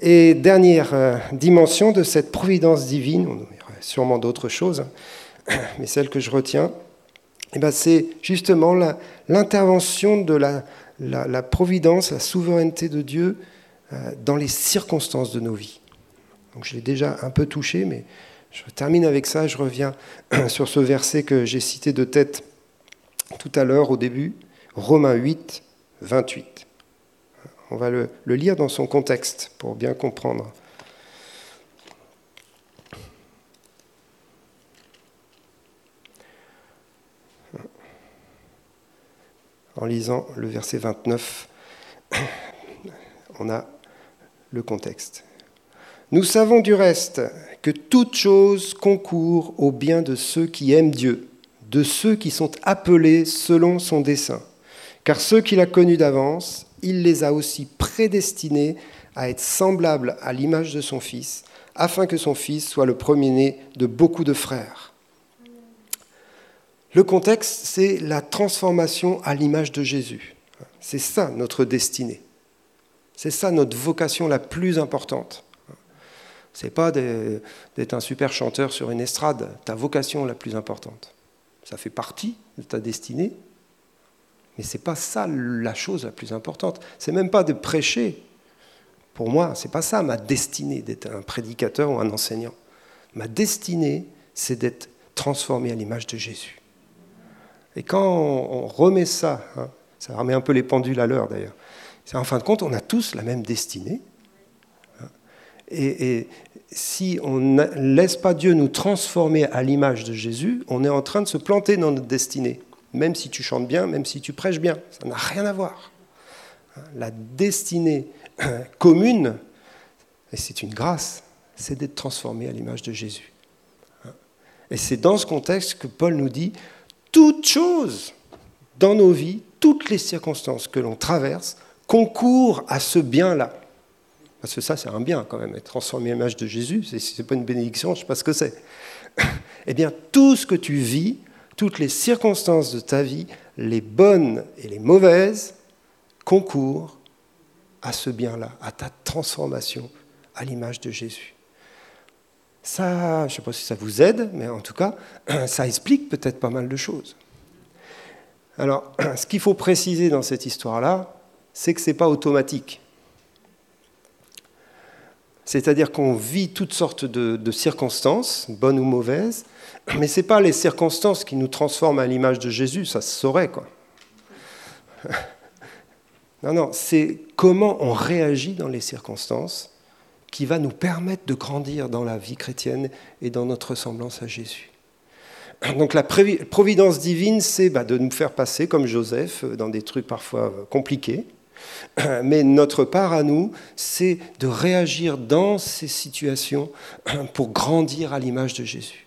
Et dernière euh, dimension de cette providence divine, on aurait sûrement d'autres choses, mais celle que je retiens, eh ben, c'est justement l'intervention de la, la, providence, la souveraineté de Dieu euh, dans les circonstances de nos vies. Donc je l'ai déjà un peu touché, mais je termine avec ça. Je reviens sur ce verset que j'ai cité de tête tout à l'heure au début, Romains 8, 28. On va le lire dans son contexte pour bien comprendre. en lisant le verset 29, on a le contexte. Nous savons du reste que toute chose concourt au bien de ceux qui aiment Dieu, de ceux qui sont appelés selon son dessein. Car ceux qu'il a connus d'avance, il les a aussi prédestinés à être semblables à l'image de son Fils, afin que son Fils soit le premier-né de beaucoup de frères. Le contexte, c'est la transformation à l'image de Jésus. C'est ça notre destinée. C'est ça notre vocation la plus importante. C'est pas d'être un super chanteur sur une estrade, ta vocation la plus importante. Ça fait partie de ta destinée, mais c'est pas ça la chose la plus importante. C'est même pas de prêcher. Pour moi, c'est pas ça ma destinée d'être un prédicateur ou un enseignant. Ma destinée, c'est d'être transformé à l'image de Jésus. Et quand on remet ça, hein, ça remet un peu les pendules à l'heure d'ailleurs, en fin de compte, on a tous la même destinée. Et, si on ne laisse pas Dieu nous transformer à l'image de Jésus, on est en train de se planter dans notre destinée. Même si tu chantes bien, même si tu prêches bien, ça n'a rien à voir. La destinée commune, et c'est une grâce, c'est d'être transformé à l'image de Jésus. Et c'est dans ce contexte que Paul nous dit, toute chose dans nos vies, toutes les circonstances que l'on traverse, concourent à ce bien-là. Parce que ça, c'est un bien quand même, être transformé à l'image de Jésus, si ce n'est pas une bénédiction, je ne sais pas ce que c'est. eh bien, tout ce que tu vis, toutes les circonstances de ta vie, les bonnes et les mauvaises, concourent à ce bien-là, à ta transformation à l'image de Jésus. Ça, je ne sais pas si ça vous aide, mais en tout cas, ça explique peut-être pas mal de choses. Alors, ce qu'il faut préciser dans cette histoire-là, c'est que ce n'est pas automatique. C'est-à-dire qu'on vit toutes sortes de, circonstances, bonnes ou mauvaises, mais ce n'est pas les circonstances qui nous transforment à l'image de Jésus, ça se saurait. Quoi. Non, non, c'est comment on réagit dans les circonstances qui va nous permettre de grandir dans la vie chrétienne et dans notre ressemblance à Jésus. Donc la providence divine, c'est bah, de nous faire passer comme Joseph dans des trucs parfois compliqués. Mais notre part à nous, c'est de réagir dans ces situations pour grandir à l'image de Jésus.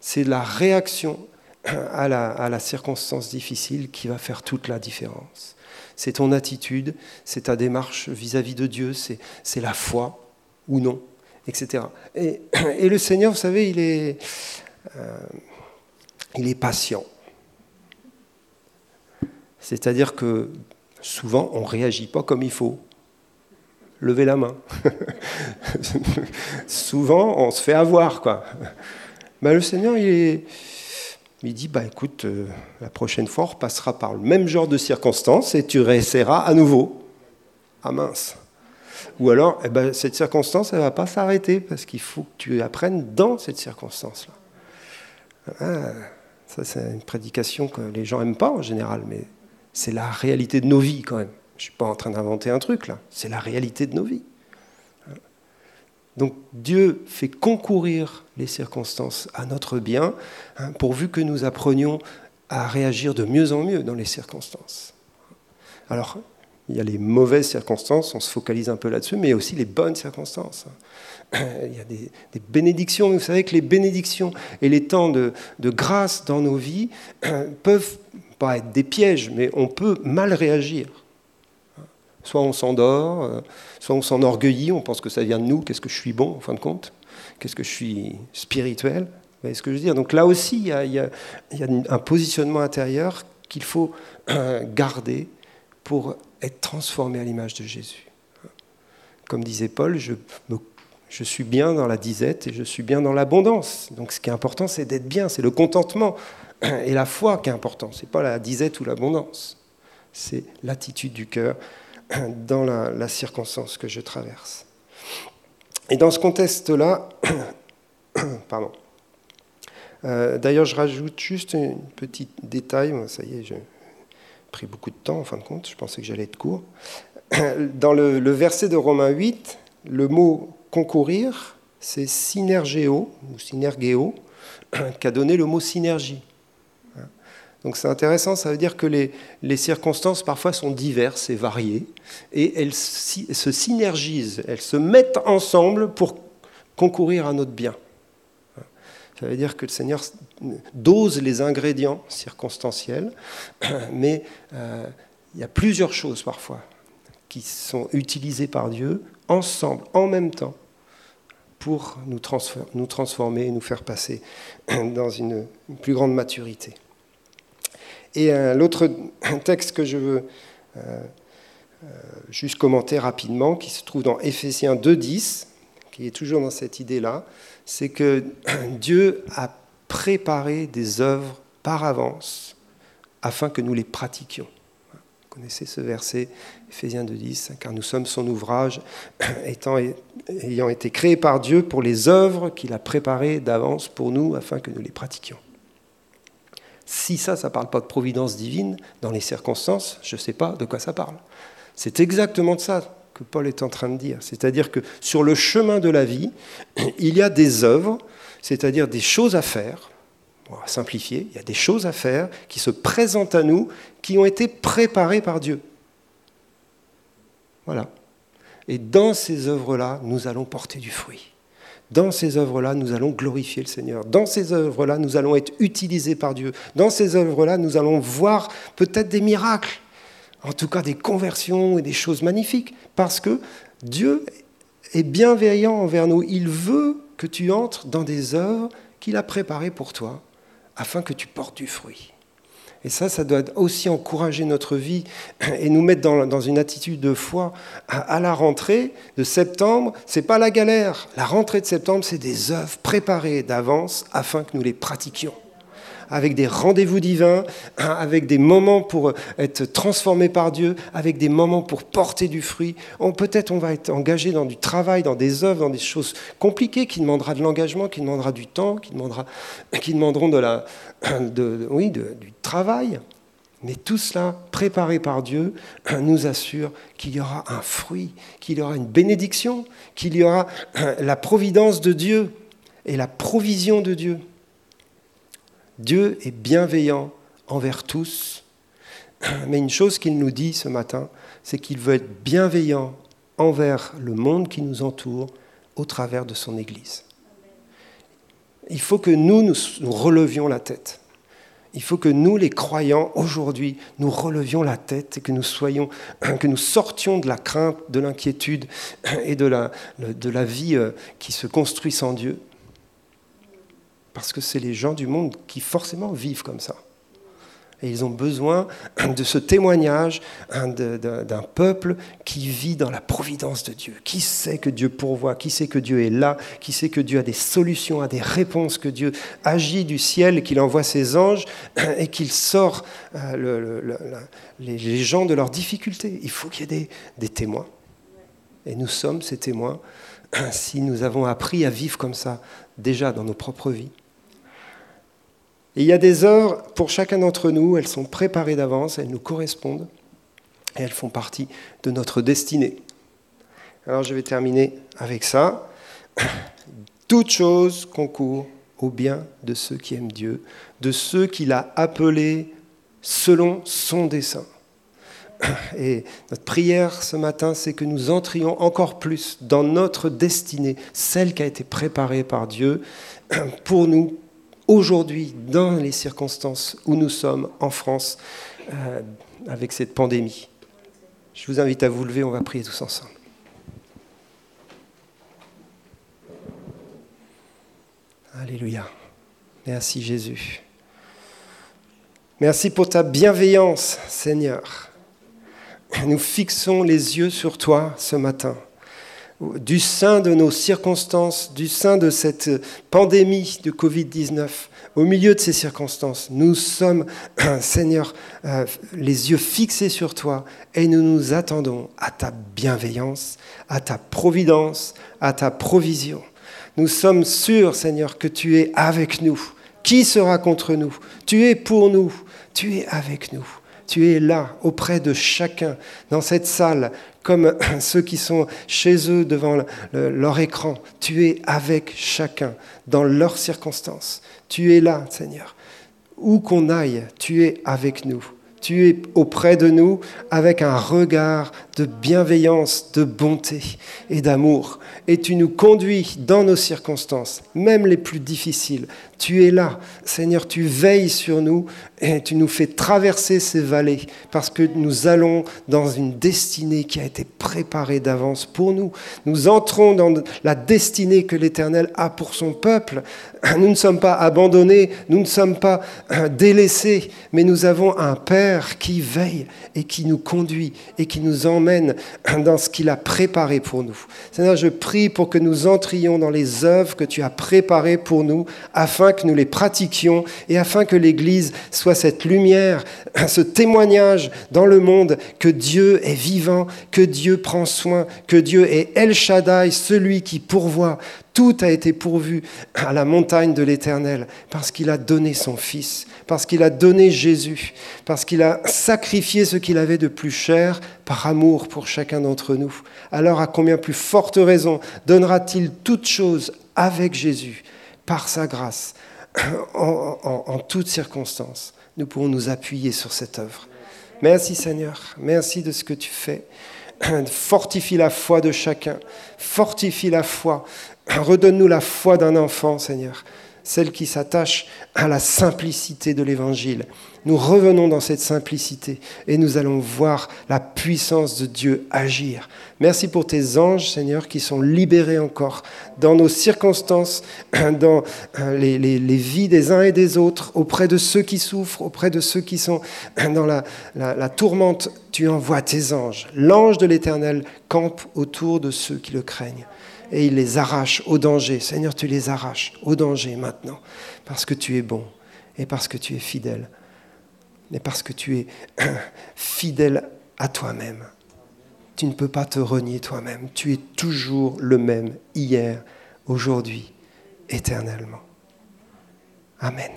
C'est la réaction à la, à la circonstance difficile qui va faire toute la différence c'est ton attitude, c'est ta démarche vis-à-vis de Dieu, c'est la foi ou non, etc. Et, le Seigneur, vous savez, il est, euh, il est patient. C'est-à-dire que souvent, on ne réagit pas comme il faut. Levez la main. souvent, on se fait avoir, quoi. Mais le Seigneur, il est, dit bah écoute, euh, la prochaine fois, on repassera par le même genre de circonstances et tu réessayeras à nouveau. Ah mince. Ou alors, eh ben, cette circonstance, elle ne va pas s'arrêter parce qu'il faut que tu apprennes dans cette circonstance-là. Ah, ça, c'est une prédication que les gens n'aiment pas en général, mais c'est la réalité de nos vies quand même. Je ne suis pas en train d'inventer un truc là, c'est la réalité de nos vies. Donc Dieu fait concourir les circonstances à notre bien, hein, pourvu que nous apprenions à réagir de mieux en mieux dans les circonstances. Alors, il y a les mauvaises circonstances, on se focalise un peu là-dessus, mais il y aussi les bonnes circonstances. Il y a des, bénédictions, vous savez que les bénédictions et les temps de grâce dans nos vies peuvent pas être des pièges, mais on peut mal réagir. Soit on s'endort, euh, soit on s'enorgueillit, on pense que ça vient de nous, qu'est-ce que je suis bon en fin de compte, qu'est-ce que je suis spirituel. Ce que je veux dire? Donc là aussi, il y, a, un positionnement intérieur qu'il faut garder pour être transformé à l'image de Jésus. Comme disait Paul, je suis bien dans la disette et je suis bien dans l'abondance. Donc ce qui est important, c'est d'être bien, c'est le contentement et la foi qui est important. Ce n'est pas la disette ou l'abondance, c'est l'attitude du cœur dans la, circonstance que je traverse. Et dans ce contexte-là, pardon. Euh, d'ailleurs, je rajoute juste un petit détail. Ça y est, j'ai pris beaucoup de temps en fin de compte. Je pensais que j'allais être court. Dans le, le, verset de Romains 8, le mot concourir, c'est synergéo ou synergéo, qui a donné le mot synergie. Donc c'est intéressant, ça veut dire que les, circonstances parfois sont diverses et variées, et elles se synergisent, elles se mettent ensemble pour concourir à notre bien. Ça veut dire que le Seigneur dose les ingrédients circonstanciels, mais euh, il y a plusieurs choses parfois qui sont utilisées par Dieu ensemble, en même temps, pour nous, transformer et nous faire passer dans une plus grande maturité. Et l'autre texte que je veux euh, euh, juste commenter rapidement, qui se trouve dans Éphésiens 2.10, qui est toujours dans cette idée-là, c'est que Dieu a préparé des œuvres par avance afin que nous les pratiquions. Vous connaissez ce verset, Éphésiens 2.10, car nous sommes son ouvrage, étant, ayant été créés par Dieu pour les œuvres qu'il a préparées d'avance pour nous afin que nous les pratiquions. Si ça, ça ne parle pas de providence divine dans les circonstances, je ne sais pas de quoi ça parle. C'est exactement de ça que Paul est en train de dire. C'est-à-dire que sur le chemin de la vie, il y a des œuvres, c'est-à-dire des choses à faire. On va simplifier, il y a des choses à faire qui se présentent à nous, qui ont été préparées par Dieu. Voilà. Et dans ces œuvres-là, nous allons porter du fruit. Dans ces œuvres-là, nous allons glorifier le Seigneur. Dans ces œuvres-là, nous allons être utilisés par Dieu. Dans ces œuvres-là, nous allons voir peut-être des miracles, en tout cas des conversions et des choses magnifiques, parce que Dieu est bienveillant envers nous. Il veut que tu entres dans des œuvres qu'il a préparées pour toi, afin que tu portes du fruit. Et ça, ça doit aussi encourager notre vie et nous mettre dans, une attitude de foi. À, la rentrée de septembre, c'est pas la galère. La rentrée de septembre, c'est des œuvres préparées d'avance afin que nous les pratiquions avec des rendez-vous divins, avec des moments pour être transformés par Dieu, avec des moments pour porter du fruit. Peut-être on va être engagé dans du travail, dans des œuvres, dans des choses compliquées qui demandera de l'engagement, qui demandera du temps, qui, demanderont de la, oui, du travail. Mais tout cela, préparé par Dieu, nous assure qu'il y aura un fruit, qu'il y aura une bénédiction, qu'il y aura la providence de Dieu et la provision de Dieu. Dieu est bienveillant envers tous, mais une chose qu'il nous dit ce matin, c'est qu'il veut être bienveillant envers le monde qui nous entoure au travers de son Église. Il faut que nous, nous relevions la tête il faut que nous, les croyants, aujourd'hui, nous relevions la tête et que nous soyons, que nous sortions de la crainte, de l'inquiétude et de la, vie euh, qui se construit sans Dieu. Parce que c'est les gens du monde qui forcément vivent comme ça. Et ils ont besoin de ce témoignage hein, d'un peuple qui vit dans la providence de Dieu, qui sait que Dieu pourvoit, qui sait que Dieu est là, qui sait que Dieu a des solutions, a des réponses, que Dieu agit du ciel, qu'il envoie ses anges et qu'il sort euh, les gens de leurs difficultés. Il faut qu'il y ait des, des témoins. Et nous sommes ces témoins si nous avons appris à vivre comme ça déjà dans nos propres vies. Et il y a des œuvres pour chacun d'entre nous, elles sont préparées d'avance, elles nous correspondent et elles font partie de notre destinée. Alors je vais terminer avec ça. Toute chose concourt au bien de ceux qui aiment Dieu, de ceux qu'il a appelés selon son dessein. Et notre prière ce matin, c'est que nous entrions encore plus dans notre destinée, celle qui a été préparée par Dieu pour nous, aujourd'hui, dans les circonstances où nous sommes en France, euh, avec cette pandémie. Je vous invite à vous lever, on va prier tous ensemble. Alléluia. Merci Jésus. Merci pour ta bienveillance, Seigneur. Nous fixons les yeux sur toi ce matin du sein de nos circonstances, du sein de cette pandémie de Covid-19, au milieu de ces circonstances, nous sommes, Seigneur, euh, les yeux fixés sur toi et nous nous attendons à ta bienveillance, à ta providence, à ta provision. Nous sommes sûrs, Seigneur, que tu es avec nous. Qui sera contre nous? Tu es pour nous, tu es avec nous. Tu es là, auprès de chacun, dans cette salle, comme ceux qui sont chez eux devant leur écran. Tu es avec chacun, dans leurs circonstances. Tu es là, Seigneur. Où qu'on aille, tu es avec nous. Tu es auprès de nous avec un regard de bienveillance, de bonté et d'amour. Et tu nous conduis dans nos circonstances, même les plus difficiles. Tu es là, Seigneur, tu veilles sur nous et tu nous fais traverser ces vallées parce que nous allons dans une destinée qui a été préparée d'avance pour nous. Nous entrons dans la destinée que l'Éternel a pour son peuple. Nous ne sommes pas abandonnés, nous ne sommes pas euh, délaissés, mais nous avons un Père qui veille et qui nous conduit et qui nous emmène dans ce qu'il a préparé pour nous. Seigneur, je prie pour que nous entrions dans les œuvres que tu as préparées pour nous afin que nous les pratiquions et afin que l'Église soit cette lumière, ce témoignage dans le monde que Dieu est vivant, que Dieu prend soin, que Dieu est El Shaddai, celui qui pourvoit. Tout a été pourvu à la montagne de l'Éternel parce qu'il a donné son Fils, parce qu'il a donné Jésus, parce qu'il a sacrifié ce qu'il avait de plus cher par amour pour chacun d'entre nous. Alors à combien plus forte raison donnera-t-il toutes choses avec Jésus par sa grâce, en, toutes circonstances, nous pourrons nous appuyer sur cette œuvre. Merci Seigneur, merci de ce que tu fais. Fortifie la foi de chacun, fortifie la foi, redonne-nous la foi d'un enfant Seigneur, celle qui s'attache à la simplicité de l'Évangile nous revenons dans cette simplicité et nous allons voir la puissance de Dieu agir. Merci pour tes anges, Seigneur, qui sont libérés encore dans nos circonstances, dans euh, les, vies des uns et des autres, auprès de ceux qui souffrent, auprès de ceux qui sont dans la, la tourmente. Tu envoies tes anges. L'ange de l'Éternel campe autour de ceux qui le craignent et il les arrache au danger. Seigneur, tu les arraches au danger maintenant, parce que tu es bon et parce que tu es fidèle mais parce que tu es fidèle à toi-même. Tu ne peux pas te renier toi-même. Tu es toujours le même hier, aujourd'hui, éternellement. Amen.